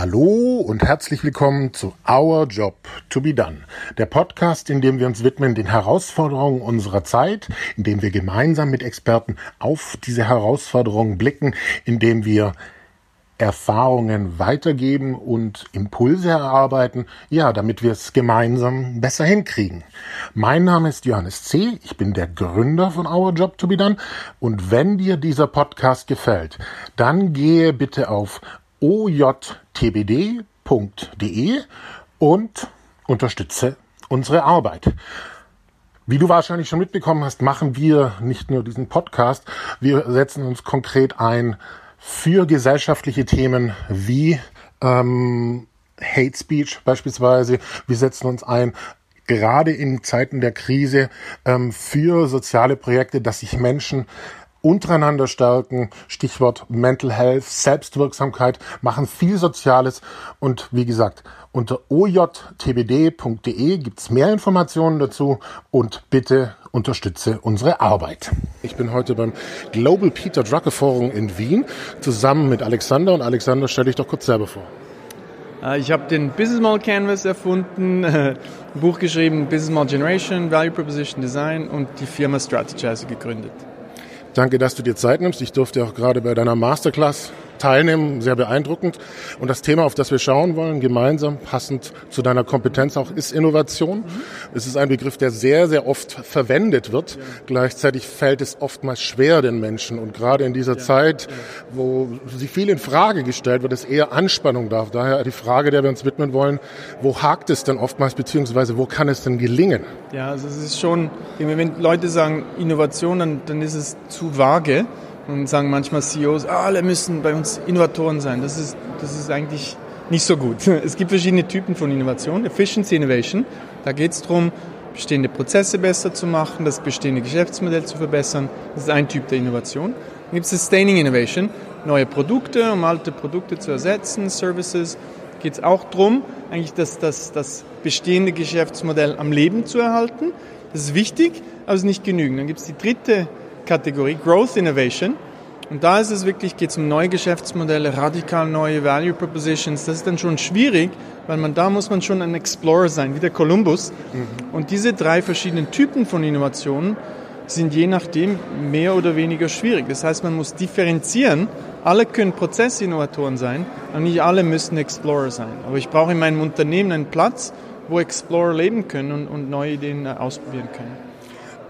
Hallo und herzlich willkommen zu Our Job to be Done, der Podcast, in dem wir uns widmen den Herausforderungen unserer Zeit, in dem wir gemeinsam mit Experten auf diese Herausforderungen blicken, in dem wir Erfahrungen weitergeben und Impulse erarbeiten, ja, damit wir es gemeinsam besser hinkriegen. Mein Name ist Johannes C., ich bin der Gründer von Our Job to be Done und wenn dir dieser Podcast gefällt, dann gehe bitte auf ojtbd.de und unterstütze unsere Arbeit. Wie du wahrscheinlich schon mitbekommen hast, machen wir nicht nur diesen Podcast, wir setzen uns konkret ein für gesellschaftliche Themen wie ähm, Hate Speech beispielsweise. Wir setzen uns ein gerade in Zeiten der Krise ähm, für soziale Projekte, dass sich Menschen untereinander stärken. Stichwort Mental Health, Selbstwirksamkeit, machen viel Soziales. Und wie gesagt, unter ojtbd.de gibt's mehr Informationen dazu und bitte unterstütze unsere Arbeit. Ich bin heute beim Global Peter Drucker Forum in Wien zusammen mit Alexander. Und Alexander, stell dich doch kurz selber vor. Äh, ich habe den Business Model Canvas erfunden, ein Buch geschrieben, Business Model Generation, Value Proposition Design und die Firma Strategizer gegründet. Danke, dass du dir Zeit nimmst. Ich durfte auch gerade bei deiner Masterclass teilnehmen, sehr beeindruckend. Und das Thema, auf das wir schauen wollen, gemeinsam, passend zu deiner Kompetenz auch, ist Innovation. Mhm. Es ist ein Begriff, der sehr, sehr oft verwendet wird. Ja. Gleichzeitig fällt es oftmals schwer den Menschen. Und gerade in dieser ja. Zeit, wo sie viel in Frage gestellt wird, ist eher Anspannung da. Daher die Frage, der wir uns widmen wollen, wo hakt es denn oftmals, beziehungsweise wo kann es denn gelingen? Ja, also es ist schon, wenn Leute sagen Innovation, dann, dann ist es zu vage und sagen manchmal CEOs, ah, alle müssen bei uns Innovatoren sein. Das ist, das ist eigentlich nicht so gut. Es gibt verschiedene Typen von Innovation. Efficiency Innovation, da geht es darum, bestehende Prozesse besser zu machen, das bestehende Geschäftsmodell zu verbessern. Das ist ein Typ der Innovation. Dann gibt es Sustaining Innovation, neue Produkte, um alte Produkte zu ersetzen, Services. Geht es auch darum, eigentlich das, das, das bestehende Geschäftsmodell am Leben zu erhalten. Das ist wichtig, aber es ist nicht genügend. Dann gibt es die dritte Kategorie, Growth Innovation. Und da ist es wirklich, geht es um neue Geschäftsmodelle, radikal neue Value Propositions. Das ist dann schon schwierig, weil man da muss man schon ein Explorer sein, wie der Columbus. Mhm. Und diese drei verschiedenen Typen von Innovationen sind je nachdem mehr oder weniger schwierig. Das heißt, man muss differenzieren. Alle können Prozessinnovatoren sein, aber nicht alle müssen Explorer sein. Aber ich brauche in meinem Unternehmen einen Platz, wo Explorer leben können und, und neue Ideen ausprobieren können.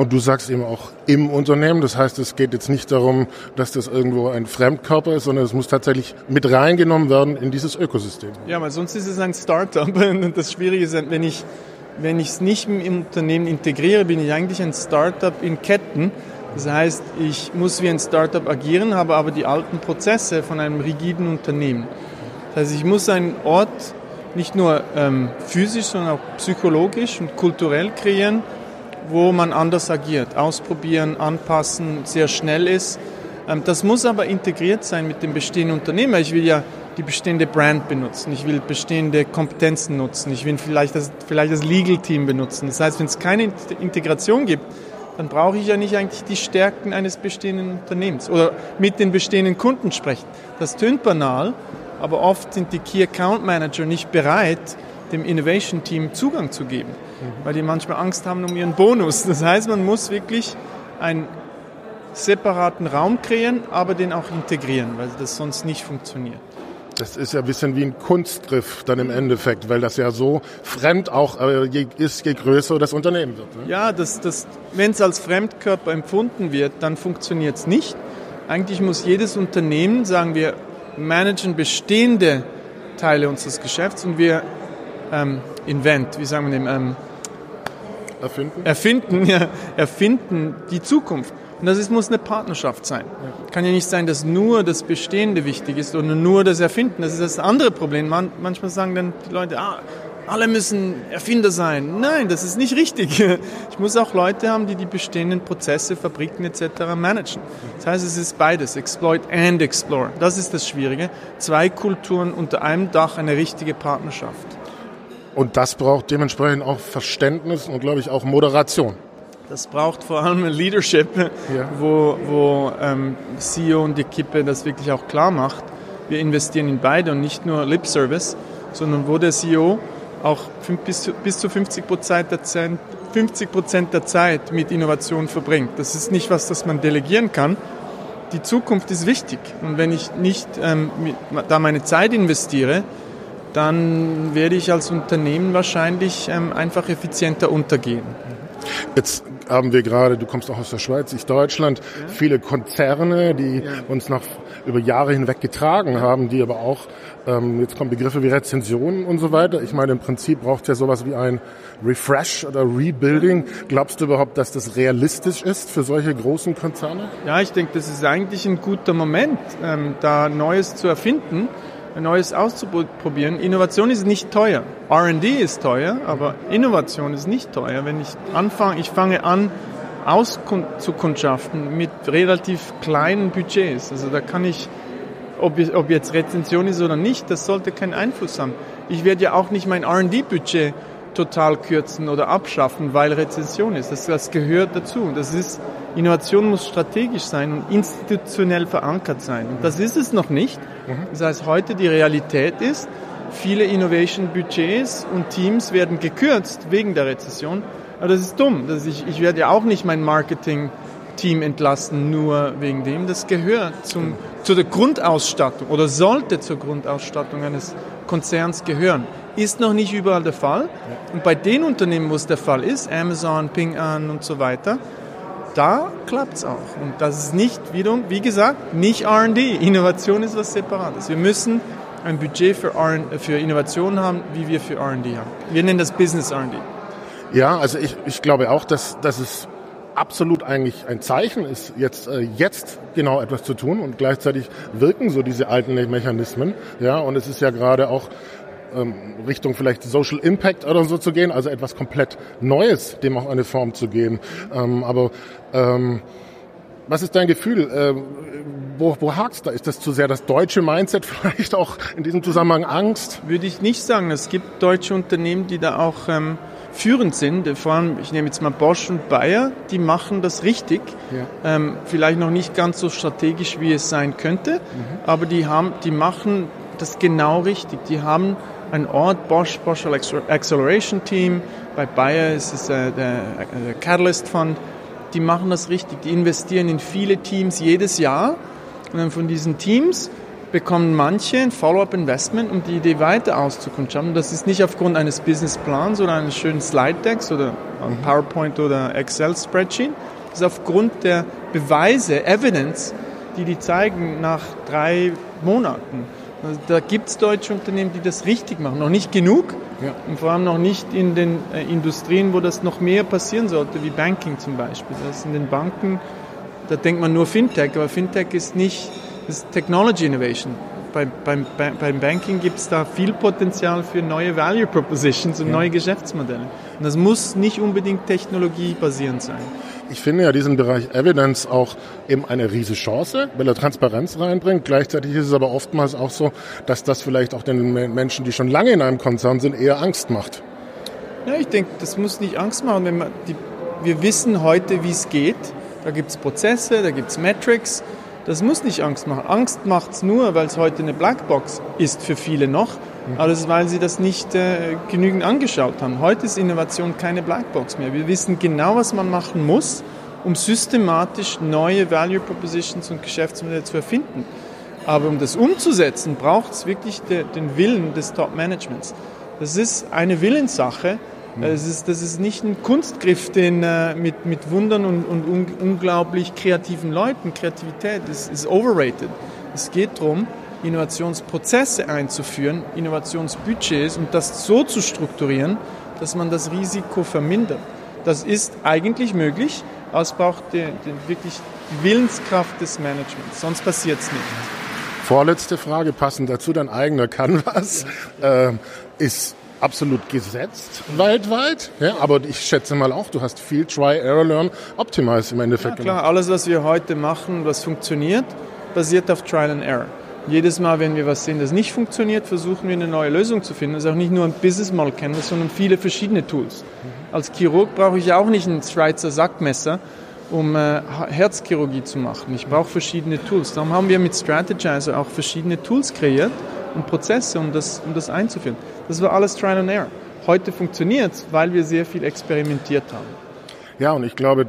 Und du sagst eben auch im Unternehmen. Das heißt, es geht jetzt nicht darum, dass das irgendwo ein Fremdkörper ist, sondern es muss tatsächlich mit reingenommen werden in dieses Ökosystem. Ja, weil sonst ist es ein Startup. Und das Schwierige ist, wenn ich wenn ich es nicht im Unternehmen integriere, bin ich eigentlich ein Startup in Ketten. Das heißt, ich muss wie ein Startup agieren, habe aber die alten Prozesse von einem rigiden Unternehmen. Das heißt, ich muss einen Ort nicht nur ähm, physisch, sondern auch psychologisch und kulturell kreieren, wo man anders agiert, ausprobieren, anpassen, sehr schnell ist. Ähm, das muss aber integriert sein mit dem bestehenden Unternehmen. Ich will ja die bestehende Brand benutzen, ich will bestehende Kompetenzen nutzen, ich will vielleicht das, vielleicht das Legal Team benutzen. Das heißt, wenn es keine Integration gibt, dann brauche ich ja nicht eigentlich die Stärken eines bestehenden Unternehmens oder mit den bestehenden Kunden sprechen. Das tönt banal, aber oft sind die Key Account Manager nicht bereit, dem Innovation Team Zugang zu geben, mhm. weil die manchmal Angst haben um ihren Bonus. Das heißt, man muss wirklich einen separaten Raum kreieren, aber den auch integrieren, weil das sonst nicht funktioniert. Das ist ja ein bisschen wie ein Kunstgriff dann im Endeffekt, weil das ja so fremd auch äh, ist, je größer das Unternehmen wird. Ne? Ja, das, das, wenn es als Fremdkörper empfunden wird, dann funktioniert es nicht. Eigentlich muss jedes Unternehmen, sagen wir, managen bestehende Teile unseres Geschäfts und wir ähm, invent, wie sagen wir dem? Ähm, erfinden? Erfinden, ja, erfinden die Zukunft. Und das ist, muss eine Partnerschaft sein. Ja. Kann ja nicht sein, dass nur das Bestehende wichtig ist oder nur das Erfinden. Das ist das andere Problem. Man, manchmal sagen dann die Leute, ah, alle müssen Erfinder sein. Nein, das ist nicht richtig. Ich muss auch Leute haben, die die bestehenden Prozesse, Fabriken etc. managen. Das heißt, es ist beides, Exploit and Explore. Das ist das Schwierige. Zwei Kulturen unter einem Dach, eine richtige Partnerschaft. Und das braucht dementsprechend auch Verständnis und, glaube ich, auch Moderation. Das braucht vor allem Leadership, ja. wo, wo ähm, CEO und die Kippe das wirklich auch klar macht. wir investieren in beide und nicht nur Lip Service, sondern wo der CEO auch bis, bis zu 50 Prozent der Zeit 50 Prozent der Zeit mit Innovation verbringt. Das ist nicht was, das man delegieren kann. Die Zukunft ist wichtig. Und wenn ich nicht ähm, mit, da meine Zeit investiere, dann werde ich als Unternehmen wahrscheinlich ähm, einfach effizienter untergehen. Jetzt haben wir gerade, du kommst auch aus der Schweiz, ich Deutschland, ja. viele Konzerne, die ja. uns noch über Jahre hinweg getragen ja. haben, die aber auch, ähm, jetzt kommen Begriffe wie Rezensionen und so weiter. Ich meine, im Prinzip braucht es ja sowas wie ein Refresh oder Rebuilding. Glaubst du überhaupt, dass das realistisch ist für solche großen Konzerne? Ja, ich denke, das ist eigentlich ein guter Moment, ähm, da Neues zu erfinden. Neues auszuprobieren. Innovation ist nicht teuer. R&D ist teuer, aber Innovation ist nicht teuer. Wenn ich anfange, ich fange an, auszukundschaften mit relativ kleinen Budgets. Also da kann ich, ob, ob jetzt Rezension ist oder nicht, das sollte keinen Einfluss haben. Ich werde ja auch nicht mein R&D-Budget total kürzen oder abschaffen, weil Rezession ist. Das, das gehört dazu. Das ist, Innovation muss strategisch sein und institutionell verankert sein. Und das ist es noch nicht. Mhm. Das heißt, heute die Realität ist, viele Innovation-Budgets und Teams werden gekürzt wegen der Rezession. Aber das ist dumm. Das ich, ich werde ja auch nicht mein Marketing-Team entlassen, nur wegen dem. Das gehört zum, zu der Grundausstattung oder sollte zur Grundausstattung eines Konzerns gehören. Ist noch nicht überall der Fall. Und bei den Unternehmen, wo es der Fall ist, Amazon, Ping An und so weiter, da klappt es auch. Und das ist nicht, wiederum, wie gesagt, nicht R&D. Innovation ist was Separates. Wir müssen ein Budget für, für Innovation haben, wie wir für R&D haben. Wir nennen das Business R&D. Ja, also ich, ich glaube auch, dass, dass es absolut eigentlich ein Zeichen ist, jetzt, äh, jetzt genau etwas zu tun und gleichzeitig wirken so diese alten Mechanismen. Ja, und es ist ja gerade auch Richtung vielleicht Social Impact oder so zu gehen, also etwas komplett Neues, dem auch eine Form zu geben. Ähm, aber ähm, was ist dein Gefühl? Äh, wo, wo hakst da? Ist das zu sehr das deutsche Mindset vielleicht auch in diesem Zusammenhang Angst? Würde ich nicht sagen. Es gibt deutsche Unternehmen, die da auch ähm, führend sind. Vor allem, ich nehme jetzt mal Bosch und Bayer, die machen das richtig. Ja. Ähm, vielleicht noch nicht ganz so strategisch, wie es sein könnte, mhm. aber die haben, die machen das genau richtig. Die haben einen Ort, Bosch, Bosch Acceleration Team, bei Bayer ist es äh, der, der Catalyst Fund, die machen das richtig. Die investieren in viele Teams jedes Jahr und dann von diesen Teams bekommen manche ein Follow-up-Investment, um die Idee weiter auszukundschaften. Das ist nicht aufgrund eines Businessplans oder eines schönen Slide-Decks oder mhm. PowerPoint oder Excel-Spreadsheet. Das ist aufgrund der Beweise, Evidence, die die zeigen nach drei Monaten. Also da gibt es deutsche Unternehmen, die das richtig machen. Noch nicht genug ja. und vor allem noch nicht in den äh, Industrien, wo das noch mehr passieren sollte, wie Banking zum Beispiel. Das in den Banken, da denkt man nur Fintech, aber Fintech ist nicht ist Technology Innovation. Bei, beim, beim Banking gibt es da viel Potenzial für neue Value Propositions und ja. neue Geschäftsmodelle. Und das muss nicht unbedingt technologiebasierend sein. Ich finde ja diesen Bereich Evidence auch eben eine riesige Chance, weil er Transparenz reinbringt. Gleichzeitig ist es aber oftmals auch so, dass das vielleicht auch den Menschen, die schon lange in einem Konzern sind, eher Angst macht. Ja, ich denke, das muss nicht Angst machen. Wenn man die, wir wissen heute, wie es geht. Da gibt es Prozesse, da gibt es Metrics. Das muss nicht Angst machen. Angst macht es nur, weil es heute eine Blackbox ist für viele noch alles weil sie das nicht äh, genügend angeschaut haben. Heute ist Innovation keine Blackbox mehr. Wir wissen genau, was man machen muss, um systematisch neue Value Propositions und Geschäftsmodelle zu erfinden. Aber um das umzusetzen, braucht es wirklich de, den Willen des Top-Managements. Das ist eine Willenssache. Mhm. Das, ist, das ist nicht ein Kunstgriff den, äh, mit, mit Wundern und, und un, unglaublich kreativen Leuten. Kreativität ist, ist overrated. Es geht darum, Innovationsprozesse einzuführen, Innovationsbudgets und das so zu strukturieren, dass man das Risiko vermindert. Das ist eigentlich möglich, aber es braucht die, die wirklich Willenskraft des Managements, sonst passiert es nicht. Vorletzte Frage, passend dazu, dein eigener Canvas äh, ist absolut gesetzt weltweit, ja, aber ich schätze mal auch, du hast viel Try, Error, Learn, Optimize im Endeffekt ja, klar, gemacht. alles, was wir heute machen, was funktioniert, basiert auf Trial and Error. Jedes Mal, wenn wir was sehen, das nicht funktioniert, versuchen wir eine neue Lösung zu finden. Das ist auch nicht nur ein Business Model Canvas, sondern viele verschiedene Tools. Mhm. Als Chirurg brauche ich auch nicht ein Schweizer Sackmesser, um äh, Herzchirurgie zu machen. Ich brauche verschiedene Tools. Darum haben wir mit Strategizer auch verschiedene Tools kreiert und Prozesse, um das, um das einzuführen. Das war alles Trial and Error. Heute funktioniert es, weil wir sehr viel experimentiert haben. Ja, und ich glaube,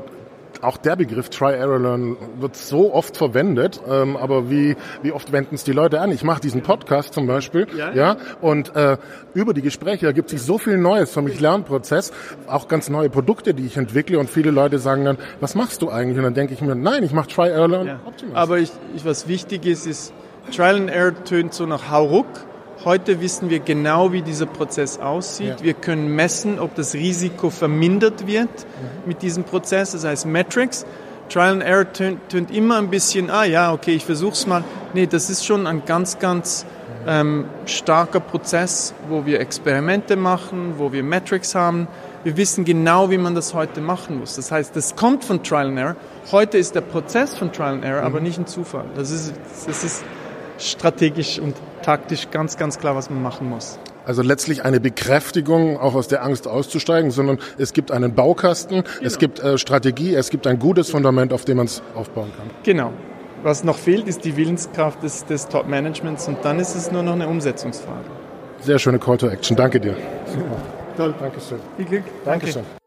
auch der Begriff Try, Error, Learn wird so oft verwendet, ähm, aber wie, wie oft wenden es die Leute an? Ich mache diesen Podcast zum Beispiel, ja, ja und äh, über die Gespräche ergibt sich so viel Neues für mich Lernprozess, auch ganz neue Produkte, die ich entwickle und viele Leute sagen dann, was machst du eigentlich? Und dann denke ich mir, nein, ich mache Try, Error, Learn, ja. Optimize. Aber ich, ich, was wichtig ist, ist, Trial and Error tönt so nach Hauruck Heute wissen wir genau, wie dieser Prozess aussieht. Ja. Wir können messen, ob das Risiko vermindert wird mhm. mit diesem Prozess. Das heißt Metrics. Trial and Error tönt, tönt immer ein bisschen, ah ja, okay, ich versuche es mal. Nee, das ist schon ein ganz, ganz ähm, starker Prozess, wo wir Experimente machen, wo wir Metrics haben. Wir wissen genau, wie man das heute machen muss. Das heißt, das kommt von Trial and Error. Heute ist der Prozess von Trial and Error, mhm. aber nicht ein Zufall. Das ist, das ist strategisch und taktisch ganz, ganz klar, was man machen muss. Also letztlich eine Bekräftigung, auch aus der Angst auszusteigen, sondern es gibt einen Baukasten, genau. es gibt äh, Strategie, es gibt ein gutes Fundament, auf dem man es aufbauen kann. Genau. Was noch fehlt, ist die Willenskraft des, des Top-Managements und dann ist es nur noch eine Umsetzungsfrage. Sehr schöne Call to Action. Danke dir. Super. Toll. Dankeschön. Viel Glück. Dankeschön. Danke.